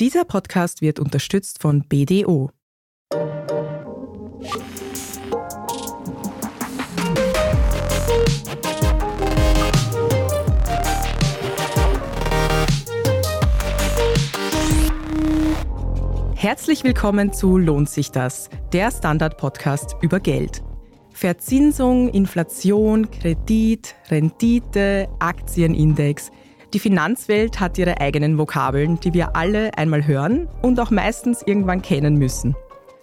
Dieser Podcast wird unterstützt von BDO. Herzlich willkommen zu Lohnt sich das, der Standard-Podcast über Geld. Verzinsung, Inflation, Kredit, Rendite, Aktienindex. Die Finanzwelt hat ihre eigenen Vokabeln, die wir alle einmal hören und auch meistens irgendwann kennen müssen.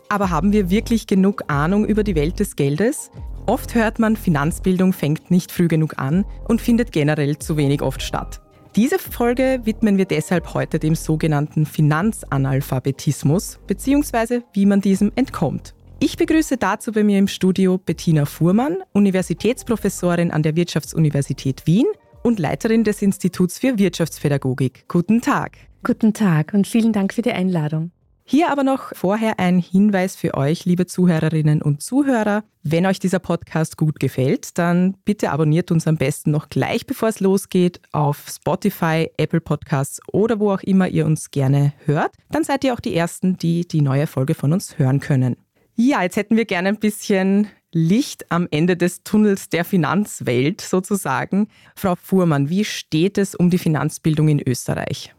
Aber haben wir wirklich genug Ahnung über die Welt des Geldes? Oft hört man, Finanzbildung fängt nicht früh genug an und findet generell zu wenig oft statt. Diese Folge widmen wir deshalb heute dem sogenannten Finanzanalphabetismus bzw. wie man diesem entkommt. Ich begrüße dazu bei mir im Studio Bettina Fuhrmann, Universitätsprofessorin an der Wirtschaftsuniversität Wien und Leiterin des Instituts für Wirtschaftspädagogik. Guten Tag. Guten Tag und vielen Dank für die Einladung. Hier aber noch vorher ein Hinweis für euch, liebe Zuhörerinnen und Zuhörer. Wenn euch dieser Podcast gut gefällt, dann bitte abonniert uns am besten noch gleich, bevor es losgeht, auf Spotify, Apple Podcasts oder wo auch immer ihr uns gerne hört. Dann seid ihr auch die Ersten, die die neue Folge von uns hören können. Ja, jetzt hätten wir gerne ein bisschen Licht am Ende des Tunnels der Finanzwelt sozusagen. Frau Fuhrmann, wie steht es um die Finanzbildung in Österreich?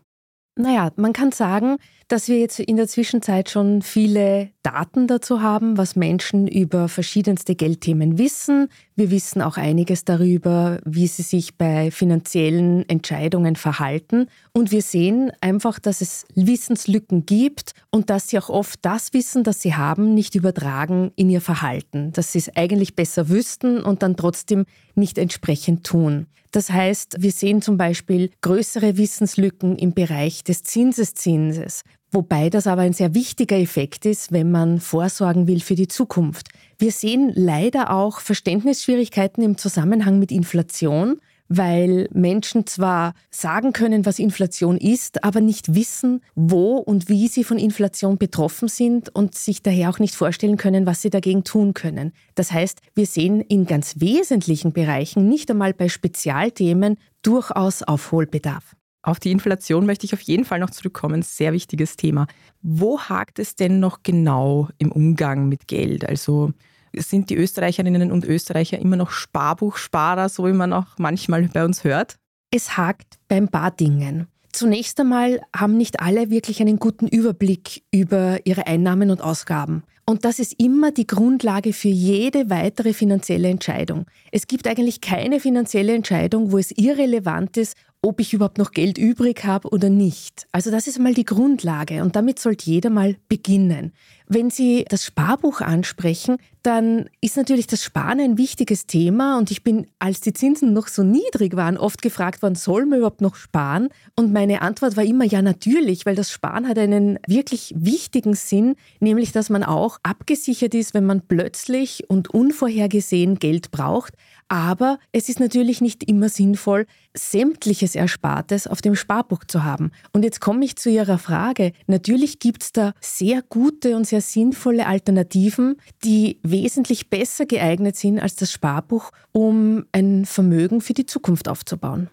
Naja, man kann sagen, dass wir jetzt in der Zwischenzeit schon viele Daten dazu haben, was Menschen über verschiedenste Geldthemen wissen. Wir wissen auch einiges darüber, wie sie sich bei finanziellen Entscheidungen verhalten. Und wir sehen einfach, dass es Wissenslücken gibt und dass sie auch oft das Wissen, das sie haben, nicht übertragen in ihr Verhalten. Dass sie es eigentlich besser wüssten und dann trotzdem nicht entsprechend tun. Das heißt, wir sehen zum Beispiel größere Wissenslücken im Bereich des Zinseszinses, wobei das aber ein sehr wichtiger Effekt ist, wenn man vorsorgen will für die Zukunft. Wir sehen leider auch Verständnisschwierigkeiten im Zusammenhang mit Inflation, weil Menschen zwar sagen können, was Inflation ist, aber nicht wissen, wo und wie sie von Inflation betroffen sind und sich daher auch nicht vorstellen können, was sie dagegen tun können. Das heißt, wir sehen in ganz wesentlichen Bereichen, nicht einmal bei Spezialthemen, durchaus Aufholbedarf. Auf die Inflation möchte ich auf jeden Fall noch zurückkommen. Sehr wichtiges Thema. Wo hakt es denn noch genau im Umgang mit Geld? Also sind die Österreicherinnen und Österreicher immer noch Sparbuchsparer, so wie man auch manchmal bei uns hört? Es hakt beim paar Dingen. Zunächst einmal haben nicht alle wirklich einen guten Überblick über ihre Einnahmen und Ausgaben. Und das ist immer die Grundlage für jede weitere finanzielle Entscheidung. Es gibt eigentlich keine finanzielle Entscheidung, wo es irrelevant ist, ob ich überhaupt noch Geld übrig habe oder nicht. Also das ist mal die Grundlage und damit sollte jeder mal beginnen. Wenn Sie das Sparbuch ansprechen, dann ist natürlich das Sparen ein wichtiges Thema und ich bin, als die Zinsen noch so niedrig waren, oft gefragt worden, soll man überhaupt noch sparen? Und meine Antwort war immer ja natürlich, weil das Sparen hat einen wirklich wichtigen Sinn, nämlich dass man auch abgesichert ist, wenn man plötzlich und unvorhergesehen Geld braucht. Aber es ist natürlich nicht immer sinnvoll, sämtliches Erspartes auf dem Sparbuch zu haben. Und jetzt komme ich zu Ihrer Frage. Natürlich gibt es da sehr gute und sehr sinnvolle Alternativen, die wesentlich besser geeignet sind als das Sparbuch, um ein Vermögen für die Zukunft aufzubauen.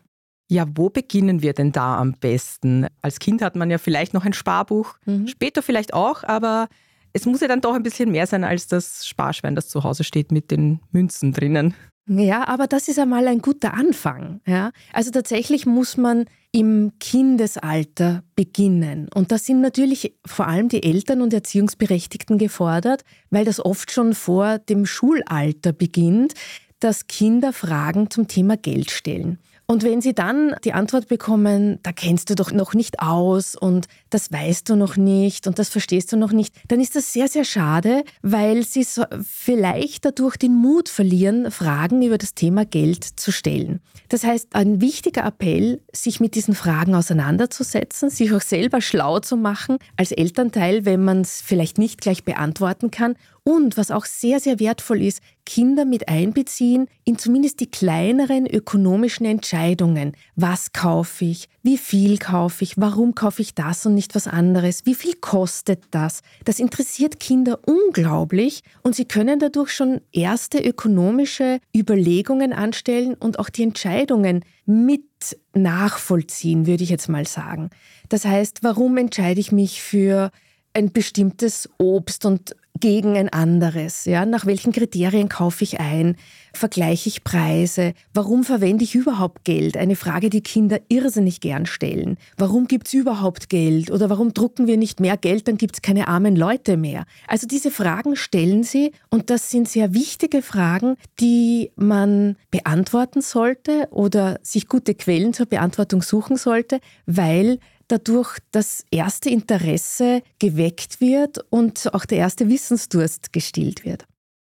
Ja, wo beginnen wir denn da am besten? Als Kind hat man ja vielleicht noch ein Sparbuch, mhm. später vielleicht auch, aber es muss ja dann doch ein bisschen mehr sein als das Sparschwein, das zu Hause steht mit den Münzen drinnen. Ja, aber das ist einmal ein guter Anfang. Ja? Also tatsächlich muss man im Kindesalter beginnen. Und da sind natürlich vor allem die Eltern und Erziehungsberechtigten gefordert, weil das oft schon vor dem Schulalter beginnt, dass Kinder Fragen zum Thema Geld stellen. Und wenn Sie dann die Antwort bekommen, da kennst du doch noch nicht aus und das weißt du noch nicht und das verstehst du noch nicht, dann ist das sehr, sehr schade, weil Sie so vielleicht dadurch den Mut verlieren, Fragen über das Thema Geld zu stellen. Das heißt, ein wichtiger Appell, sich mit diesen Fragen auseinanderzusetzen, sich auch selber schlau zu machen als Elternteil, wenn man es vielleicht nicht gleich beantworten kann Und was auch sehr, sehr wertvoll ist, Kinder mit einbeziehen in zumindest die kleineren ökonomischen Entscheidungen. Was kaufe ich? Wie viel kaufe ich? Warum kaufe ich das und nicht was anderes? Wie viel kostet das? Das interessiert Kinder unglaublich und sie können dadurch schon erste ökonomische Überlegungen anstellen und auch die Entscheidungen mit nachvollziehen, würde ich jetzt mal sagen. Das heißt, warum entscheide ich mich für ein bestimmtes Obst und gegen ein anderes? Ja? Nach welchen Kriterien kaufe ich ein? Vergleiche ich Preise? Warum verwende ich überhaupt Geld? Eine Frage, die Kinder irrsinnig gern stellen. Warum gibt es überhaupt Geld? Oder warum drucken wir nicht mehr Geld, dann gibt es keine armen Leute mehr? Also diese Fragen stellen sie und das sind sehr wichtige Fragen, die man beantworten sollte oder sich gute Quellen zur Beantwortung suchen sollte, weil dadurch das erste Interesse geweckt wird und auch der erste Wissensdurst gestillt wird.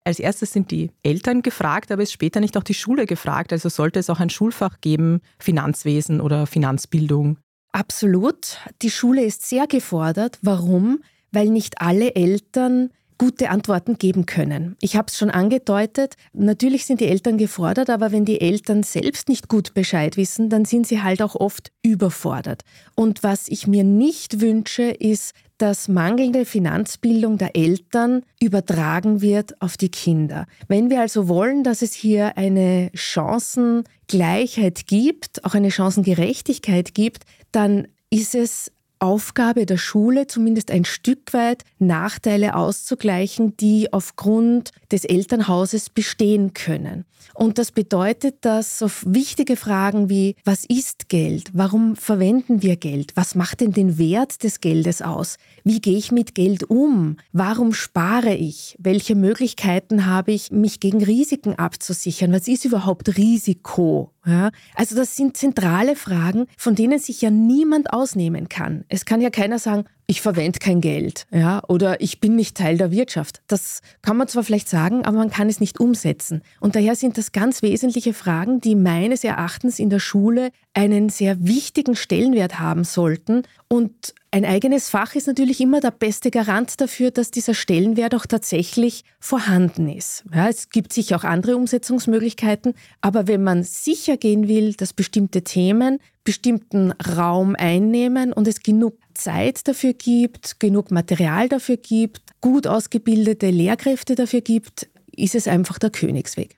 Als erstes sind die Eltern gefragt, aber ist später nicht auch die Schule gefragt? Also sollte es auch ein Schulfach geben, Finanzwesen oder Finanzbildung? Absolut. Die Schule ist sehr gefordert. Warum? Weil nicht alle Eltern gute Antworten geben können. Ich habe es schon angedeutet, natürlich sind die Eltern gefordert, aber wenn die Eltern selbst nicht gut Bescheid wissen, dann sind sie halt auch oft überfordert. Und was ich mir nicht wünsche, ist, dass mangelnde Finanzbildung der Eltern übertragen wird auf die Kinder. Wenn wir also wollen, dass es hier eine Chancengleichheit gibt, auch eine Chancengerechtigkeit gibt, dann ist es Aufgabe der Schule, zumindest ein Stück weit Nachteile auszugleichen, die aufgrund des Elternhauses bestehen können. Und das bedeutet, dass auf wichtige Fragen wie, was ist Geld? Warum verwenden wir Geld? Was macht denn den Wert des Geldes aus? Wie gehe ich mit Geld um? Warum spare ich? Welche Möglichkeiten habe ich, mich gegen Risiken abzusichern? Was ist überhaupt Risiko? Ja, also das sind zentrale Fragen, von denen sich ja niemand ausnehmen kann. Es kann ja keiner sagen, ich verwende kein Geld, ja, oder ich bin nicht Teil der Wirtschaft. Das kann man zwar vielleicht sagen, aber man kann es nicht umsetzen. Und daher sind das ganz wesentliche Fragen, die meines Erachtens in der Schule einen sehr wichtigen Stellenwert haben sollten und ein eigenes Fach ist natürlich immer der beste Garant dafür, dass dieser Stellenwert auch tatsächlich vorhanden ist. Ja, es gibt sicher auch andere Umsetzungsmöglichkeiten, aber wenn man sicher gehen will, dass bestimmte Themen bestimmten Raum einnehmen und es genug Zeit dafür gibt, genug Material dafür gibt, gut ausgebildete Lehrkräfte dafür gibt, ist es einfach der Königsweg.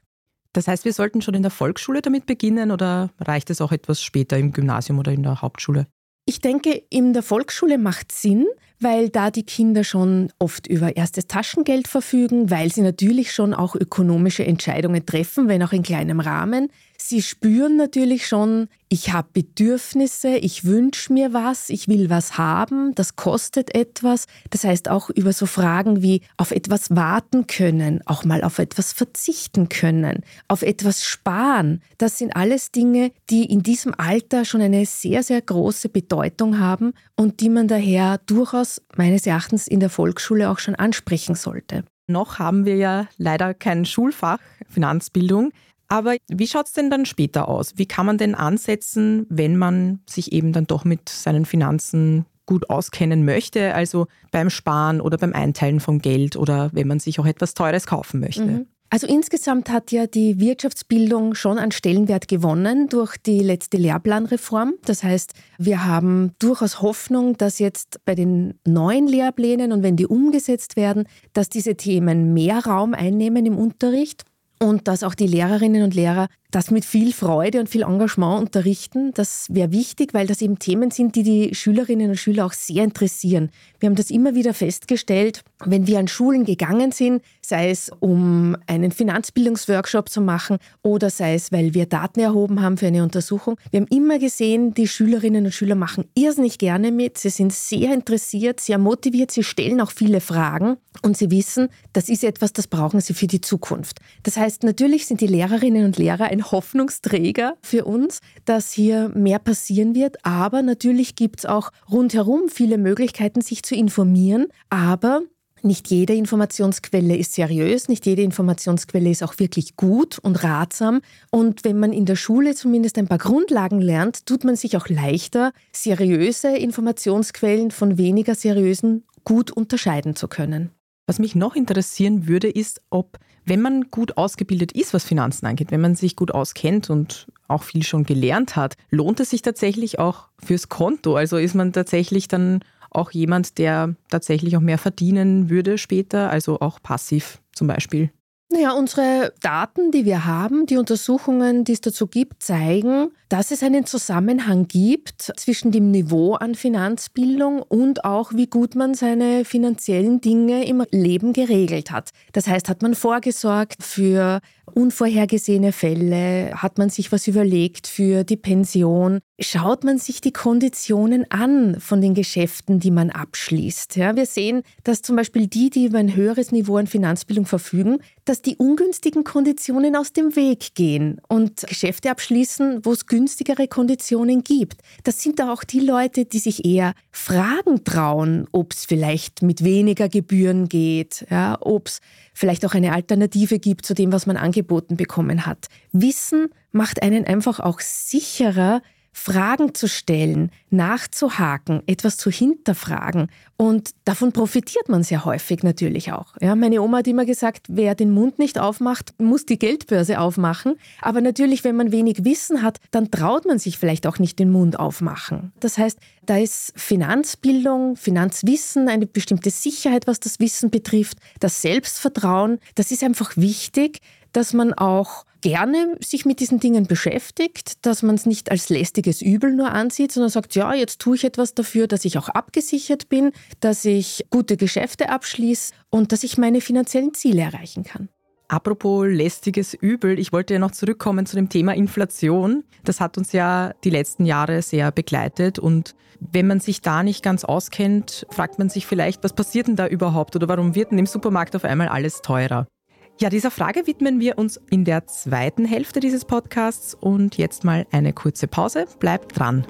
Das heißt, wir sollten schon in der Volksschule damit beginnen oder reicht es auch etwas später im Gymnasium oder in der Hauptschule? Ich denke, in der Volksschule macht Sinn, weil da die Kinder schon oft über erstes Taschengeld verfügen, weil sie natürlich schon auch ökonomische Entscheidungen treffen, wenn auch in kleinem Rahmen. Sie spüren natürlich schon, ich habe Bedürfnisse, ich wünsche mir was, ich will was haben, das kostet etwas. Das heißt auch über so Fragen wie auf etwas warten können, auch mal auf etwas verzichten können, auf etwas sparen. Das sind alles Dinge, die in diesem Alter schon eine sehr, sehr große Bedeutung haben und die man daher durchaus meines Erachtens in der Volksschule auch schon ansprechen sollte. Noch haben wir ja leider kein Schulfach Finanzbildung. Aber wie schaut es denn dann später aus? Wie kann man denn ansetzen, wenn man sich eben dann doch mit seinen Finanzen gut auskennen möchte, also beim Sparen oder beim Einteilen von Geld oder wenn man sich auch etwas Teures kaufen möchte? Mhm. Also insgesamt hat ja die Wirtschaftsbildung schon an Stellenwert gewonnen durch die letzte Lehrplanreform. Das heißt, wir haben durchaus Hoffnung, dass jetzt bei den neuen Lehrplänen und wenn die umgesetzt werden, dass diese Themen mehr Raum einnehmen im Unterricht und dass auch die Lehrerinnen und Lehrer das mit viel Freude und viel Engagement unterrichten. Das wäre wichtig, weil das eben Themen sind, die die Schülerinnen und Schüler auch sehr interessieren. Wir haben das immer wieder festgestellt, wenn wir an Schulen gegangen sind, sei es um einen Finanzbildungsworkshop zu machen oder sei es, weil wir Daten erhoben haben für eine Untersuchung. Wir haben immer gesehen, die Schülerinnen und Schüler machen irrsinnig gerne mit. Sie sind sehr interessiert, sehr motiviert, sie stellen auch viele Fragen und sie wissen, das ist etwas, das brauchen sie für die Zukunft. Das heißt, natürlich sind die Lehrerinnen und Lehrer ein Hoffnungsträger für uns, dass hier mehr passieren wird. Aber natürlich gibt es auch rundherum viele Möglichkeiten, sich zu informieren. Aber nicht jede Informationsquelle ist seriös, nicht jede Informationsquelle ist auch wirklich gut und ratsam. Und wenn man in der Schule zumindest ein paar Grundlagen lernt, tut man sich auch leichter, seriöse Informationsquellen von weniger seriösen gut unterscheiden zu können. Was mich noch interessieren würde, ist, ob, wenn man gut ausgebildet ist, was Finanzen angeht, wenn man sich gut auskennt und auch viel schon gelernt hat, lohnt es sich tatsächlich auch fürs Konto? Also ist man tatsächlich dann auch jemand, der tatsächlich auch mehr verdienen würde später, also auch passiv zum Beispiel? Naja, unsere Daten, die wir haben, die Untersuchungen, die es dazu gibt, zeigen, dass es einen Zusammenhang gibt zwischen dem Niveau an Finanzbildung und auch, wie gut man seine finanziellen Dinge im Leben geregelt hat. Das heißt, hat man vorgesorgt für unvorhergesehene Fälle, hat man sich was überlegt für die Pension, schaut man sich die Konditionen an von den Geschäften, die man abschließt. Ja, wir sehen, dass zum Beispiel die, die über ein höheres Niveau an Finanzbildung verfügen, dass die ungünstigen Konditionen aus dem Weg gehen und Geschäfte abschließen, wo es günstigere Konditionen gibt. Das sind da auch die Leute, die sich eher fragen trauen, ob es vielleicht mit weniger Gebühren geht, ja, ob es vielleicht auch eine Alternative gibt zu dem, was man angeboten bekommen hat. Wissen macht einen einfach auch sicherer, Fragen zu stellen, nachzuhaken, etwas zu hinterfragen. Und davon profitiert man sehr häufig natürlich auch. Ja, meine Oma hat immer gesagt, wer den Mund nicht aufmacht, muss die Geldbörse aufmachen. Aber natürlich, wenn man wenig Wissen hat, dann traut man sich vielleicht auch nicht den Mund aufmachen. Das heißt, da ist Finanzbildung, Finanzwissen, eine bestimmte Sicherheit, was das Wissen betrifft, das Selbstvertrauen, das ist einfach wichtig, dass man auch gerne sich mit diesen Dingen beschäftigt, dass man es nicht als lästiges Übel nur ansieht, sondern sagt, ja, jetzt tue ich etwas dafür, dass ich auch abgesichert bin, dass ich gute Geschäfte abschließe und dass ich meine finanziellen Ziele erreichen kann. Apropos lästiges Übel, ich wollte ja noch zurückkommen zu dem Thema Inflation. Das hat uns ja die letzten Jahre sehr begleitet und wenn man sich da nicht ganz auskennt, fragt man sich vielleicht, was passiert denn da überhaupt oder warum wird denn im Supermarkt auf einmal alles teurer? Ja, dieser Frage widmen wir uns in der zweiten Hälfte dieses Podcasts und jetzt mal eine kurze Pause. Bleibt dran.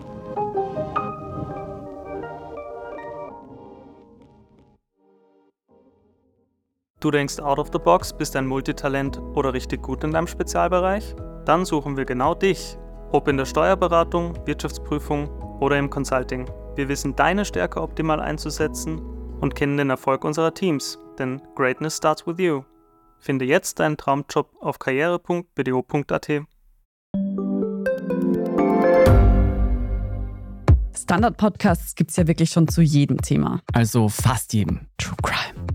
Du denkst out of the box, bist ein Multitalent oder richtig gut in deinem Spezialbereich? Dann suchen wir genau dich. Ob in der Steuerberatung, Wirtschaftsprüfung oder im Consulting. Wir wissen deine Stärke optimal einzusetzen und kennen den Erfolg unserer Teams, denn Greatness starts with you. Finde jetzt deinen Traumjob auf karriere.bdo.at. Standard-Podcasts gibt es ja wirklich schon zu jedem Thema. Also fast jedem. True Crime.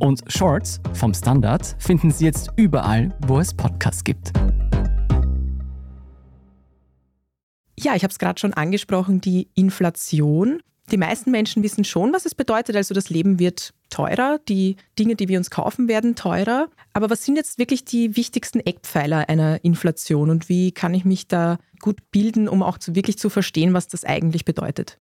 Und Shorts vom Standard finden Sie jetzt überall, wo es Podcasts gibt. Ja, ich habe es gerade schon angesprochen, die Inflation. Die meisten Menschen wissen schon, was es bedeutet. Also das Leben wird teurer, die Dinge, die wir uns kaufen, werden teurer. Aber was sind jetzt wirklich die wichtigsten Eckpfeiler einer Inflation und wie kann ich mich da gut bilden, um auch zu, wirklich zu verstehen, was das eigentlich bedeutet?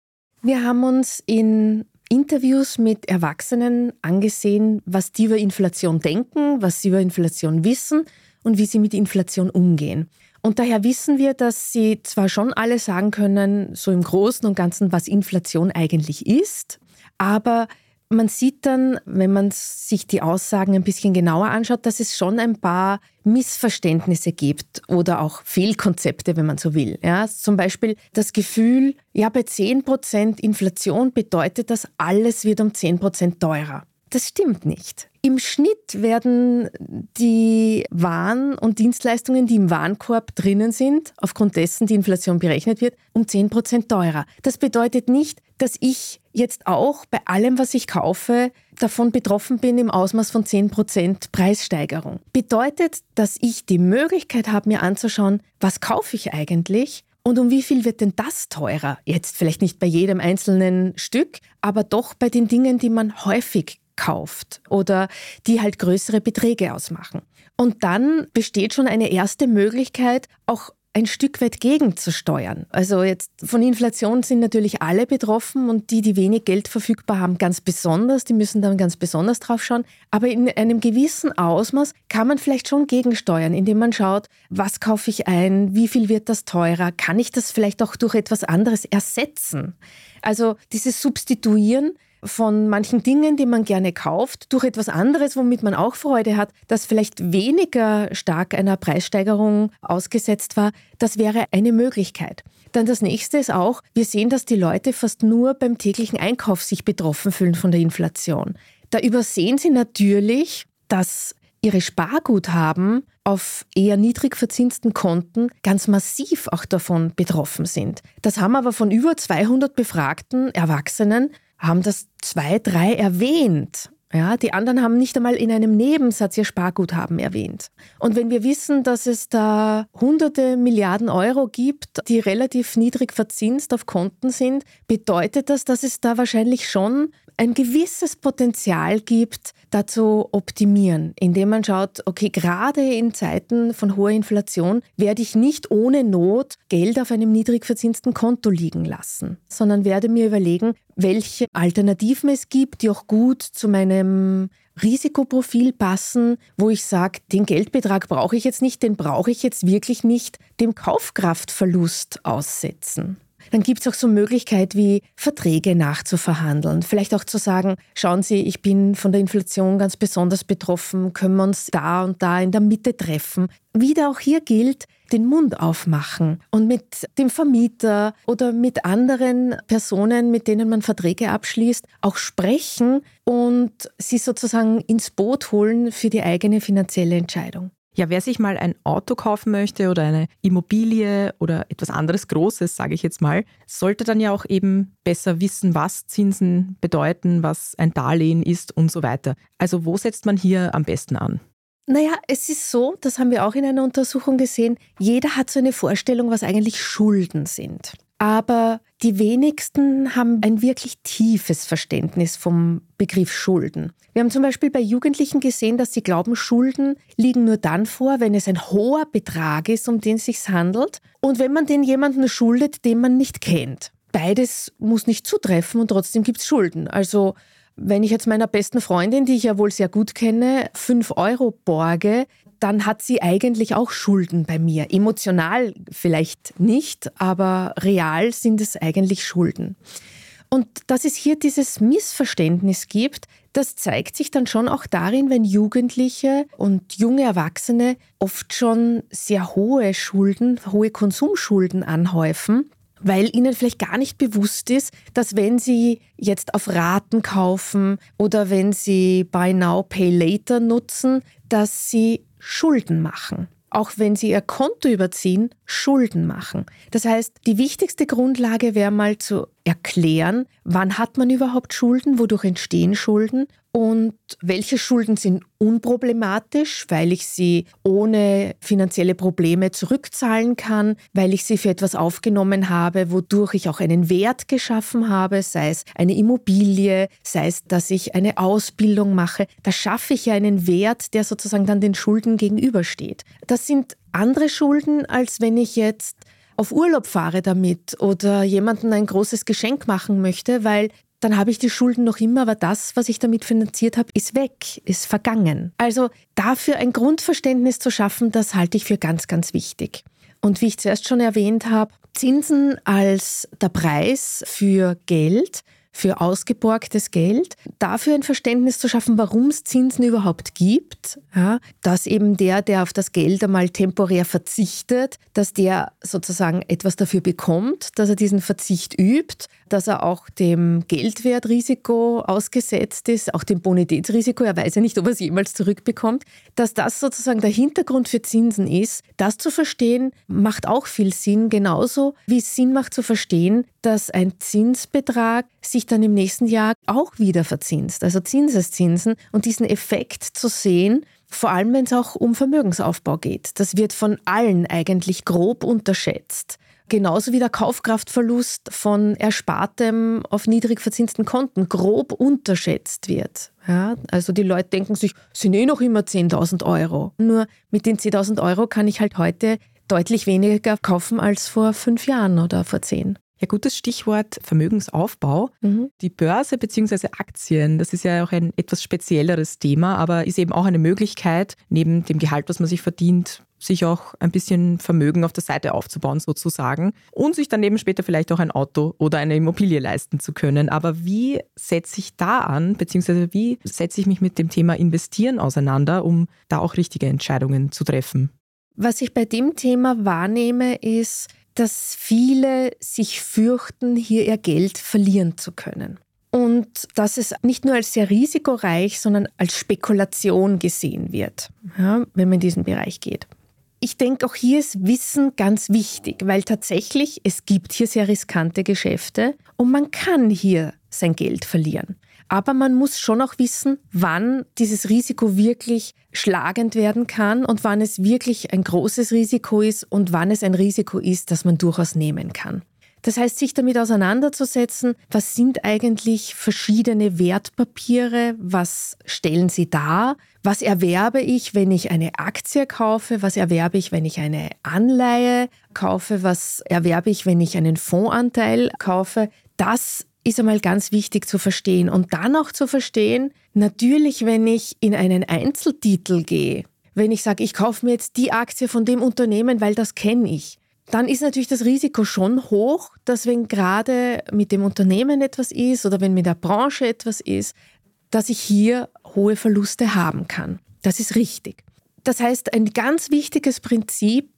Wir haben uns in Interviews mit Erwachsenen angesehen, was die über Inflation denken, was sie über Inflation wissen und wie sie mit Inflation umgehen. Und daher wissen wir, dass sie zwar schon alle sagen können, so im Großen und Ganzen, was Inflation eigentlich ist, aber man sieht dann, wenn man sich die Aussagen ein bisschen genauer anschaut, dass es schon ein paar Missverständnisse gibt oder auch Fehlkonzepte, wenn man so will. Ja, zum Beispiel das Gefühl, ja, bei 10% Inflation bedeutet das, alles wird um 10% teurer. Das stimmt nicht. Im Schnitt werden die Waren und Dienstleistungen, die im Warenkorb drinnen sind, aufgrund dessen die Inflation berechnet wird, um 10% teurer. Das bedeutet nicht, dass ich jetzt auch bei allem, was ich kaufe, davon betroffen bin im Ausmaß von 10% Preissteigerung. Bedeutet, dass ich die Möglichkeit habe, mir anzuschauen, was kaufe ich eigentlich und um wie viel wird denn das teurer? Jetzt vielleicht nicht bei jedem einzelnen Stück, aber doch bei den Dingen, die man häufig kauft oder die halt größere Beträge ausmachen. Und dann besteht schon eine erste Möglichkeit, auch ein Stück weit gegenzusteuern. Also jetzt von Inflation sind natürlich alle betroffen und die, die wenig Geld verfügbar haben, ganz besonders. Die müssen dann ganz besonders drauf schauen. Aber in einem gewissen Ausmaß kann man vielleicht schon gegensteuern, indem man schaut, was kaufe ich ein, wie viel wird das teurer, kann ich das vielleicht auch durch etwas anderes ersetzen. Also dieses Substituieren von manchen Dingen, die man gerne kauft, durch etwas anderes, womit man auch Freude hat, das vielleicht weniger stark einer Preissteigerung ausgesetzt war, das wäre eine Möglichkeit. Dann das nächste ist auch, wir sehen, dass die Leute fast nur beim täglichen Einkauf sich betroffen fühlen von der Inflation. Da übersehen sie natürlich, dass ihre Sparguthaben auf eher niedrig verzinsten Konten ganz massiv auch davon betroffen sind. Das haben aber von über 200 befragten Erwachsenen haben das zwei, drei erwähnt. Ja, die anderen haben nicht einmal in einem Nebensatz ihr Sparguthaben erwähnt. Und wenn wir wissen, dass es da hunderte Milliarden Euro gibt, die relativ niedrig verzinst auf Konten sind, bedeutet das, dass es da wahrscheinlich schon ein gewisses Potenzial gibt, da zu optimieren, indem man schaut, okay, gerade in Zeiten von hoher Inflation werde ich nicht ohne Not Geld auf einem niedrig verzinsten Konto liegen lassen, sondern werde mir überlegen, welche Alternativen es gibt, die auch gut zu meinem Risikoprofil passen, wo ich sage, den Geldbetrag brauche ich jetzt nicht, den brauche ich jetzt wirklich nicht dem Kaufkraftverlust aussetzen. Dann gibt es auch so Möglichkeiten wie Verträge nachzuverhandeln. Vielleicht auch zu sagen, schauen Sie, ich bin von der Inflation ganz besonders betroffen, können wir uns da und da in der Mitte treffen. Wieder auch hier gilt, den Mund aufmachen und mit dem Vermieter oder mit anderen Personen, mit denen man Verträge abschließt, auch sprechen und sie sozusagen ins Boot holen für die eigene finanzielle Entscheidung. Ja, wer sich mal ein Auto kaufen möchte oder eine Immobilie oder etwas anderes Großes, sage ich jetzt mal, sollte dann ja auch eben besser wissen, was Zinsen bedeuten, was ein Darlehen ist und so weiter. Also wo setzt man hier am besten an? Naja, es ist so, das haben wir auch in einer Untersuchung gesehen, jeder hat so eine Vorstellung, was eigentlich Schulden sind. Aber die wenigsten haben ein wirklich tiefes Verständnis vom Begriff Schulden. Wir haben zum Beispiel bei Jugendlichen gesehen, dass sie glauben, Schulden liegen nur dann vor, wenn es ein hoher Betrag ist, um den es sich handelt, und wenn man den jemanden schuldet, den man nicht kennt. Beides muss nicht zutreffen und trotzdem gibt es Schulden. Also wenn ich jetzt meiner besten Freundin, die ich ja wohl sehr gut kenne, 5 Euro borge, dann hat sie eigentlich auch Schulden bei mir. Emotional vielleicht nicht, aber real sind es eigentlich Schulden. Und dass es hier dieses Missverständnis gibt, das zeigt sich dann schon auch darin, wenn Jugendliche und junge Erwachsene oft schon sehr hohe Schulden, hohe Konsumschulden anhäufen, weil ihnen vielleicht gar nicht bewusst ist, dass wenn sie jetzt auf Raten kaufen oder wenn sie Buy Now, Pay Later nutzen, dass sie Schulden machen. Auch wenn sie ihr Konto überziehen, Schulden machen. Das heißt, die wichtigste Grundlage wäre mal zu erklären, wann hat man überhaupt Schulden, wodurch entstehen Schulden und welche Schulden sind unproblematisch, weil ich sie ohne finanzielle Probleme zurückzahlen kann, weil ich sie für etwas aufgenommen habe, wodurch ich auch einen Wert geschaffen habe, sei es eine Immobilie, sei es, dass ich eine Ausbildung mache. Da schaffe ich ja einen Wert, der sozusagen dann den Schulden gegenübersteht. Das sind andere Schulden, als wenn ich jetzt auf Urlaub fahre damit oder jemandem ein großes Geschenk machen möchte, weil dann habe ich die Schulden noch immer, aber das, was ich damit finanziert habe, ist weg, ist vergangen. Also dafür ein Grundverständnis zu schaffen, das halte ich für ganz, ganz wichtig. Und wie ich zuerst schon erwähnt habe, Zinsen als der Preis für Geld für ausgeborgtes Geld, dafür ein Verständnis zu schaffen, warum es Zinsen überhaupt gibt, ja, dass eben der, der auf das Geld einmal temporär verzichtet, dass der sozusagen etwas dafür bekommt, dass er diesen Verzicht übt, dass er auch dem Geldwertrisiko ausgesetzt ist, auch dem Bonitätsrisiko, er weiß ja nicht, ob er es jemals zurückbekommt, dass das sozusagen der Hintergrund für Zinsen ist, das zu verstehen, macht auch viel Sinn, genauso wie es Sinn macht zu verstehen, dass ein Zinsbetrag sich dann im nächsten Jahr auch wieder verzinst, also Zinseszinsen und diesen Effekt zu sehen, vor allem wenn es auch um Vermögensaufbau geht. Das wird von allen eigentlich grob unterschätzt. Genauso wie der Kaufkraftverlust von Erspartem auf niedrig verzinsten Konten grob unterschätzt wird. Ja, also die Leute denken sich, sind eh noch immer 10.000 Euro. Nur mit den 10.000 Euro kann ich halt heute deutlich weniger kaufen als vor fünf Jahren oder vor zehn. Ja, gutes Stichwort Vermögensaufbau. Mhm. Die Börse bzw. Aktien, das ist ja auch ein etwas spezielleres Thema, aber ist eben auch eine Möglichkeit, neben dem Gehalt, was man sich verdient, sich auch ein bisschen Vermögen auf der Seite aufzubauen sozusagen und sich daneben später vielleicht auch ein Auto oder eine Immobilie leisten zu können. Aber wie setze ich da an, beziehungsweise wie setze ich mich mit dem Thema Investieren auseinander, um da auch richtige Entscheidungen zu treffen? Was ich bei dem Thema wahrnehme, ist, dass viele sich fürchten, hier ihr Geld verlieren zu können. Und dass es nicht nur als sehr risikoreich, sondern als Spekulation gesehen wird, ja, wenn man in diesen Bereich geht. Ich denke, auch hier ist Wissen ganz wichtig, weil tatsächlich es gibt hier sehr riskante Geschäfte und man kann hier sein Geld verlieren. Aber man muss schon auch wissen, wann dieses Risiko wirklich schlagend werden kann und wann es wirklich ein großes Risiko ist und wann es ein Risiko ist, das man durchaus nehmen kann. Das heißt, sich damit auseinanderzusetzen, was sind eigentlich verschiedene Wertpapiere, was stellen sie dar, was erwerbe ich, wenn ich eine Aktie kaufe, was erwerbe ich, wenn ich eine Anleihe kaufe, was erwerbe ich, wenn ich einen Fondsanteil kaufe, das ist einmal ganz wichtig zu verstehen. Und dann auch zu verstehen, natürlich, wenn ich in einen Einzeltitel gehe, wenn ich sage, ich kaufe mir jetzt die Aktie von dem Unternehmen, weil das kenne ich, dann ist natürlich das Risiko schon hoch, dass wenn gerade mit dem Unternehmen etwas ist oder wenn mit der Branche etwas ist, dass ich hier hohe Verluste haben kann. Das ist richtig. Das heißt, ein ganz wichtiges Prinzip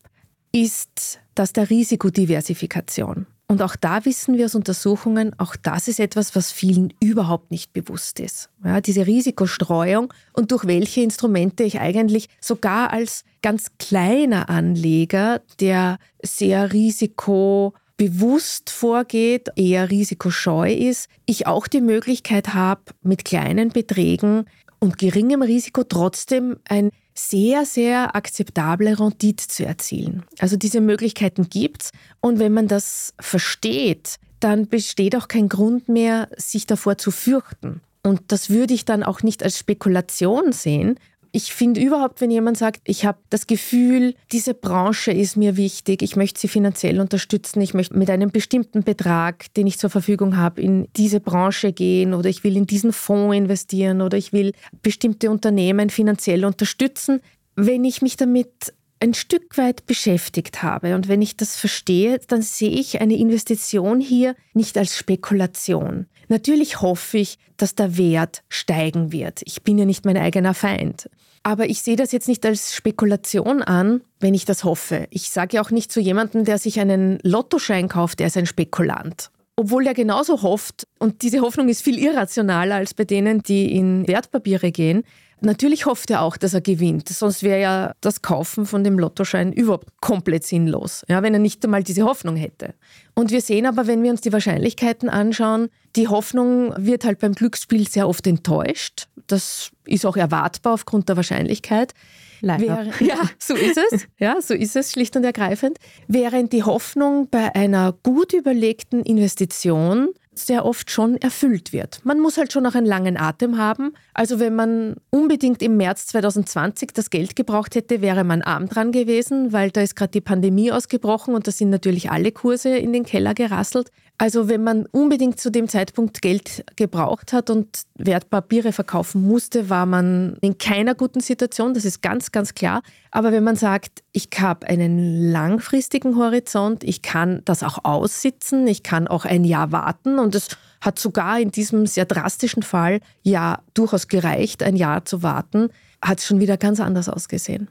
ist das der Risikodiversifikation. Und auch da wissen wir aus Untersuchungen, auch das ist etwas, was vielen überhaupt nicht bewusst ist. Ja, diese Risikostreuung und durch welche Instrumente ich eigentlich sogar als ganz kleiner Anleger, der sehr risikobewusst vorgeht, eher risikoscheu ist, ich auch die Möglichkeit habe, mit kleinen Beträgen und geringem Risiko trotzdem ein sehr, sehr akzeptable Rendite zu erzielen. Also diese Möglichkeiten gibt's und wenn man das versteht, dann besteht auch kein Grund mehr, sich davor zu fürchten. Und das würde ich dann auch nicht als Spekulation sehen, ich finde überhaupt, wenn jemand sagt, ich habe das Gefühl, diese Branche ist mir wichtig, ich möchte sie finanziell unterstützen, ich möchte mit einem bestimmten Betrag, den ich zur Verfügung habe, in diese Branche gehen oder ich will in diesen Fonds investieren oder ich will bestimmte Unternehmen finanziell unterstützen. Wenn ich mich damit ein Stück weit beschäftigt habe und wenn ich das verstehe, dann sehe ich eine Investition hier nicht als Spekulation. Natürlich hoffe ich, dass der Wert steigen wird. Ich bin ja nicht mein eigener Feind. Aber ich sehe das jetzt nicht als Spekulation an, wenn ich das hoffe. Ich sage ja auch nicht zu jemandem, der sich einen Lottoschein kauft, der ist ein Spekulant. Obwohl er genauso hofft, und diese Hoffnung ist viel irrationaler als bei denen, die in Wertpapiere gehen, Natürlich hofft er auch, dass er gewinnt, sonst wäre ja das Kaufen von dem Lottoschein überhaupt komplett sinnlos, ja, wenn er nicht einmal diese Hoffnung hätte. Und wir sehen aber, wenn wir uns die Wahrscheinlichkeiten anschauen, die Hoffnung wird halt beim Glücksspiel sehr oft enttäuscht. Das ist auch erwartbar aufgrund der Wahrscheinlichkeit. Leider. Während, ja, so ist es. Ja, so ist es schlicht und ergreifend. Während die Hoffnung bei einer gut überlegten Investition sehr oft schon erfüllt wird. Man muss halt schon noch einen langen Atem haben. Also wenn man unbedingt im März 2020 das Geld gebraucht hätte, wäre man arm dran gewesen, weil da ist gerade die Pandemie ausgebrochen und da sind natürlich alle Kurse in den Keller gerasselt. Also wenn man unbedingt zu dem Zeitpunkt Geld gebraucht hat und Wertpapiere verkaufen musste, war man in keiner guten Situation, das ist ganz, ganz klar. Aber wenn man sagt, ich habe einen langfristigen Horizont, ich kann das auch aussitzen, ich kann auch ein Jahr warten und es hat sogar in diesem sehr drastischen Fall ja durchaus gereicht, ein Jahr zu warten, hat es schon wieder ganz anders ausgesehen.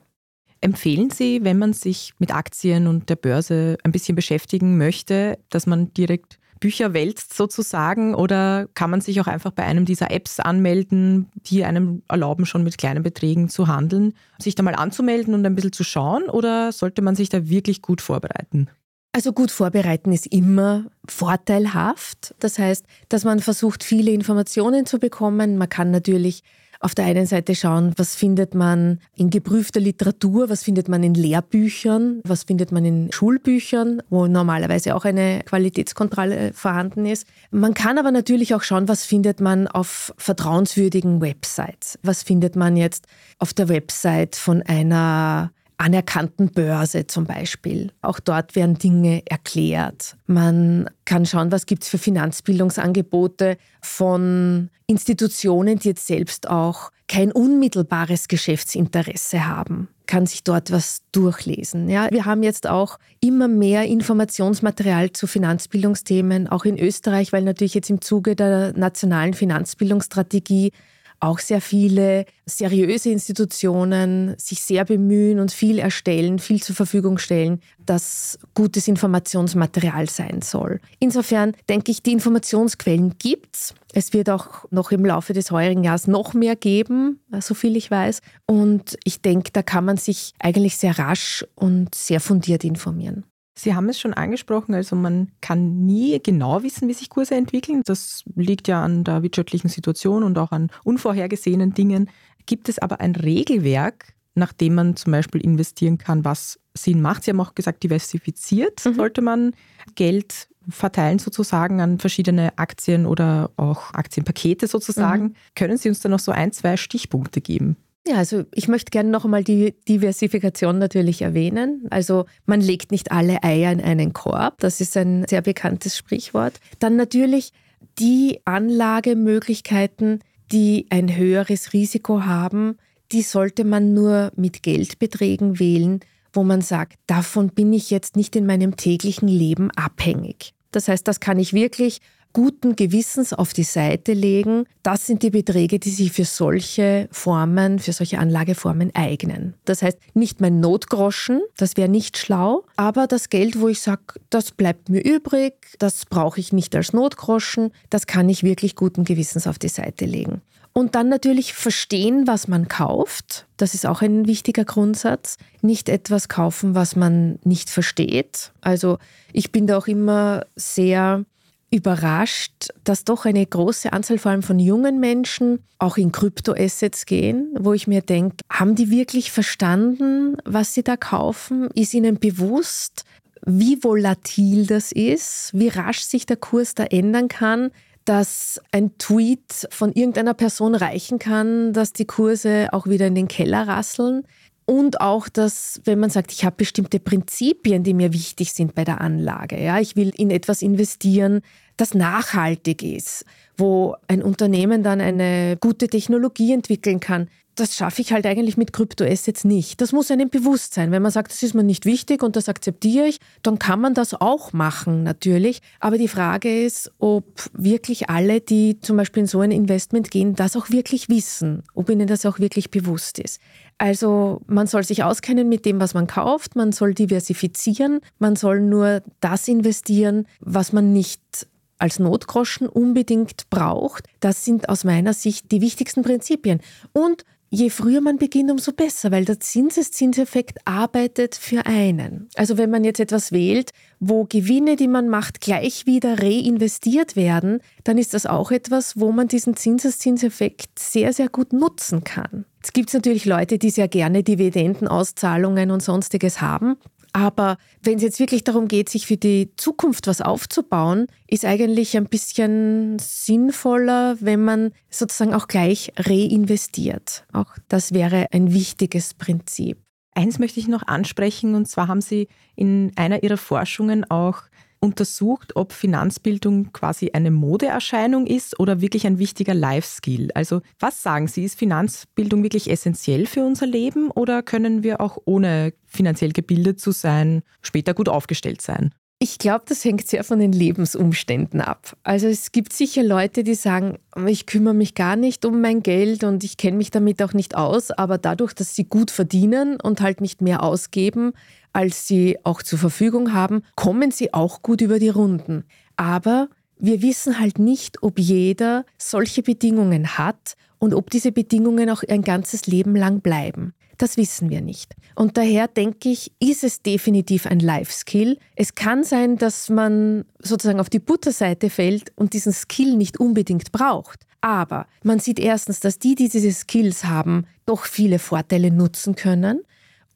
Empfehlen Sie, wenn man sich mit Aktien und der Börse ein bisschen beschäftigen möchte, dass man direkt Bücher wälzt sozusagen oder kann man sich auch einfach bei einem dieser Apps anmelden, die einem erlauben, schon mit kleinen Beträgen zu handeln, sich da mal anzumelden und ein bisschen zu schauen oder sollte man sich da wirklich gut vorbereiten? Also gut vorbereiten ist immer vorteilhaft. Das heißt, dass man versucht, viele Informationen zu bekommen. Man kann natürlich auf der einen Seite schauen, was findet man in geprüfter Literatur, was findet man in Lehrbüchern, was findet man in Schulbüchern, wo normalerweise auch eine Qualitätskontrolle vorhanden ist. Man kann aber natürlich auch schauen, was findet man auf vertrauenswürdigen Websites. Was findet man jetzt auf der Website von einer anerkannten Börse zum Beispiel. Auch dort werden Dinge erklärt. Man kann schauen, was gibt es für Finanzbildungsangebote von Institutionen, die jetzt selbst auch kein unmittelbares Geschäftsinteresse haben kann sich dort was durchlesen. Ja, wir haben jetzt auch immer mehr Informationsmaterial zu Finanzbildungsthemen, auch in Österreich, weil natürlich jetzt im Zuge der nationalen Finanzbildungsstrategie auch sehr viele seriöse Institutionen sich sehr bemühen und viel erstellen, viel zur Verfügung stellen, das gutes Informationsmaterial sein soll. Insofern denke ich, die Informationsquellen gibt es. Es wird auch noch im Laufe des heurigen Jahres noch mehr geben, so viel ich weiß. Und ich denke, da kann man sich eigentlich sehr rasch und sehr fundiert informieren. Sie haben es schon angesprochen, also man kann nie genau wissen, wie sich Kurse entwickeln. Das liegt ja an der wirtschaftlichen Situation und auch an unvorhergesehenen Dingen. Gibt es aber ein Regelwerk, nach dem man zum Beispiel investieren kann, was Sinn macht? Sie haben auch gesagt, diversifiziert mhm. sollte man Geld verteilen sozusagen an verschiedene Aktien oder auch Aktienpakete sozusagen. Mhm. Können Sie uns da noch so ein, zwei Stichpunkte geben? Ja, also ich möchte gerne noch einmal die Diversifikation natürlich erwähnen. Also man legt nicht alle Eier in einen Korb. Das ist ein sehr bekanntes Sprichwort. Dann natürlich die Anlagemöglichkeiten, die ein höheres Risiko haben, die sollte man nur mit Geldbeträgen wählen, wo man sagt, davon bin ich jetzt nicht in meinem täglichen Leben abhängig. Das heißt, das kann ich wirklich guten Gewissens auf die Seite legen. Das sind die Beträge, die sich für solche Formen, für solche Anlageformen eignen. Das heißt, nicht mein Notgroschen, das wäre nicht schlau, aber das Geld, wo ich sage, das bleibt mir übrig, das brauche ich nicht als Notgroschen, das kann ich wirklich guten Gewissens auf die Seite legen. Und dann natürlich verstehen, was man kauft. Das ist auch ein wichtiger Grundsatz. Nicht etwas kaufen, was man nicht versteht. Also ich bin da auch immer sehr überrascht, dass doch eine große Anzahl vor allem von jungen Menschen auch in Kryptoassets gehen, wo ich mir denke, haben die wirklich verstanden, was sie da kaufen? Ist ihnen bewusst, wie volatil das ist, wie rasch sich der Kurs da ändern kann? Dass ein Tweet von irgendeiner Person reichen kann, dass die Kurse auch wieder in den Keller rasseln. Und auch, dass, wenn man sagt, ich habe bestimmte Prinzipien, die mir wichtig sind bei der Anlage. Ja, ich will in etwas investieren, das nachhaltig ist, wo ein Unternehmen dann eine gute Technologie entwickeln kann. Das schaffe ich halt eigentlich mit Kryptoassets nicht. Das muss einem bewusst sein. Wenn man sagt, das ist mir nicht wichtig und das akzeptiere ich, dann kann man das auch machen, natürlich. Aber die Frage ist, ob wirklich alle, die zum Beispiel in so ein Investment gehen, das auch wirklich wissen, ob ihnen das auch wirklich bewusst ist. Also man soll sich auskennen mit dem, was man kauft, man soll diversifizieren, man soll nur das investieren, was man nicht als Notgroschen unbedingt braucht. Das sind aus meiner Sicht die wichtigsten Prinzipien. Und je früher man beginnt, umso besser, weil der Zinseszinseffekt arbeitet für einen. Also wenn man jetzt etwas wählt, wo Gewinne, die man macht, gleich wieder reinvestiert werden, dann ist das auch etwas, wo man diesen Zinseszinseffekt sehr, sehr gut nutzen kann. Es gibt natürlich Leute, die sehr gerne Dividendenauszahlungen und sonstiges haben. Aber wenn es jetzt wirklich darum geht, sich für die Zukunft was aufzubauen, ist eigentlich ein bisschen sinnvoller, wenn man sozusagen auch gleich reinvestiert. Auch das wäre ein wichtiges Prinzip. Eins möchte ich noch ansprechen, und zwar haben Sie in einer Ihrer Forschungen auch untersucht, ob Finanzbildung quasi eine Modeerscheinung ist oder wirklich ein wichtiger Life-Skill. Also was sagen Sie, ist Finanzbildung wirklich essentiell für unser Leben oder können wir auch ohne finanziell gebildet zu sein später gut aufgestellt sein? Ich glaube, das hängt sehr von den Lebensumständen ab. Also es gibt sicher Leute, die sagen, ich kümmere mich gar nicht um mein Geld und ich kenne mich damit auch nicht aus, aber dadurch, dass sie gut verdienen und halt nicht mehr ausgeben, als sie auch zur Verfügung haben, kommen sie auch gut über die Runden. Aber wir wissen halt nicht, ob jeder solche Bedingungen hat und ob diese Bedingungen auch ein ganzes Leben lang bleiben. Das wissen wir nicht. Und daher denke ich, ist es definitiv ein Life-Skill. Es kann sein, dass man sozusagen auf die Butterseite fällt und diesen Skill nicht unbedingt braucht. Aber man sieht erstens, dass die, die diese Skills haben, doch viele Vorteile nutzen können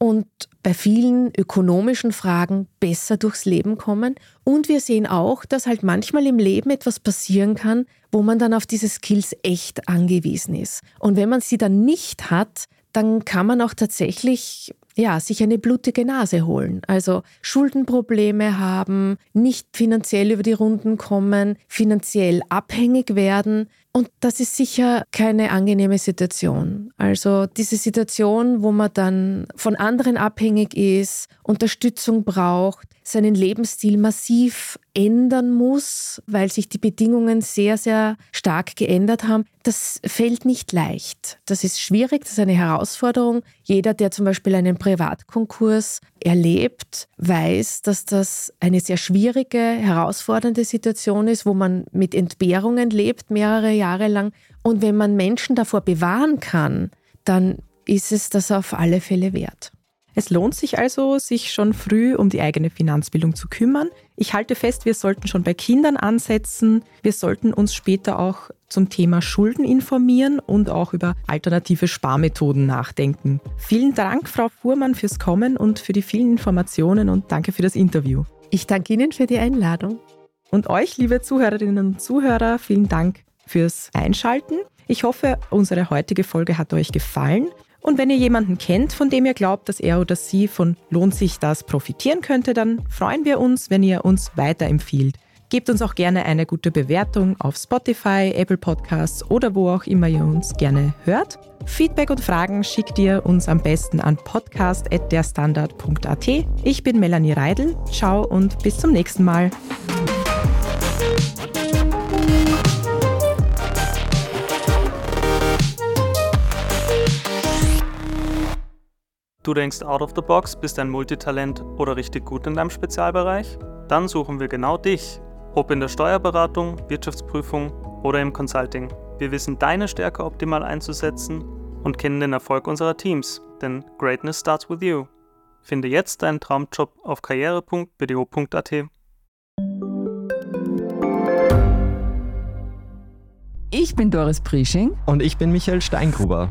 und bei vielen ökonomischen Fragen besser durchs Leben kommen. Und wir sehen auch, dass halt manchmal im Leben etwas passieren kann, wo man dann auf diese Skills echt angewiesen ist. Und wenn man sie dann nicht hat, dann kann man auch tatsächlich ja, sich eine blutige Nase holen. Also Schuldenprobleme haben, nicht finanziell über die Runden kommen, finanziell abhängig werden. Und das ist sicher keine angenehme Situation. Also diese Situation, wo man dann von anderen abhängig ist, Unterstützung braucht, seinen Lebensstil massiv ändern muss, weil sich die Bedingungen sehr, sehr stark geändert haben, das fällt nicht leicht. Das ist schwierig, das ist eine Herausforderung. Jeder, der zum Beispiel einen Privatkonkurs erlebt, weiß, dass das eine sehr schwierige, herausfordernde Situation ist, wo man mit Entbehrungen lebt, mehrere Jahre lang. Und wenn man Menschen davor bewahren kann, dann ist es das auf alle Fälle wert. Es lohnt sich also, sich schon früh um die eigene Finanzbildung zu kümmern. Ich halte fest, wir sollten schon bei Kindern ansetzen. Wir sollten uns später auch zum Thema Schulden informieren und auch über alternative Sparmethoden nachdenken. Vielen Dank, Frau Fuhrmann, fürs Kommen und für die vielen Informationen und danke für das Interview. Ich danke Ihnen für die Einladung. Und euch, liebe Zuhörerinnen und Zuhörer, vielen Dank fürs Einschalten. Ich hoffe, unsere heutige Folge hat euch gefallen. Und wenn ihr jemanden kennt, von dem ihr glaubt, dass er oder sie von Lohnt sich das profitieren könnte, dann freuen wir uns, wenn ihr uns weiterempfiehlt. Gebt uns auch gerne eine gute Bewertung auf Spotify, Apple Podcasts oder wo auch immer ihr uns gerne hört. Feedback und Fragen schickt ihr uns am besten an podcast.derstandard.at. Ich bin Melanie Reidel. Ciao und bis zum nächsten Mal. Du denkst out of the box, bist ein Multitalent oder richtig gut in deinem Spezialbereich? Dann suchen wir genau dich, ob in der Steuerberatung, Wirtschaftsprüfung oder im Consulting. Wir wissen deine Stärke optimal einzusetzen und kennen den Erfolg unserer Teams, denn Greatness starts with you. Finde jetzt deinen Traumjob auf karriere.bdo.at. Ich bin Doris Prisching. Und ich bin Michael Steingruber.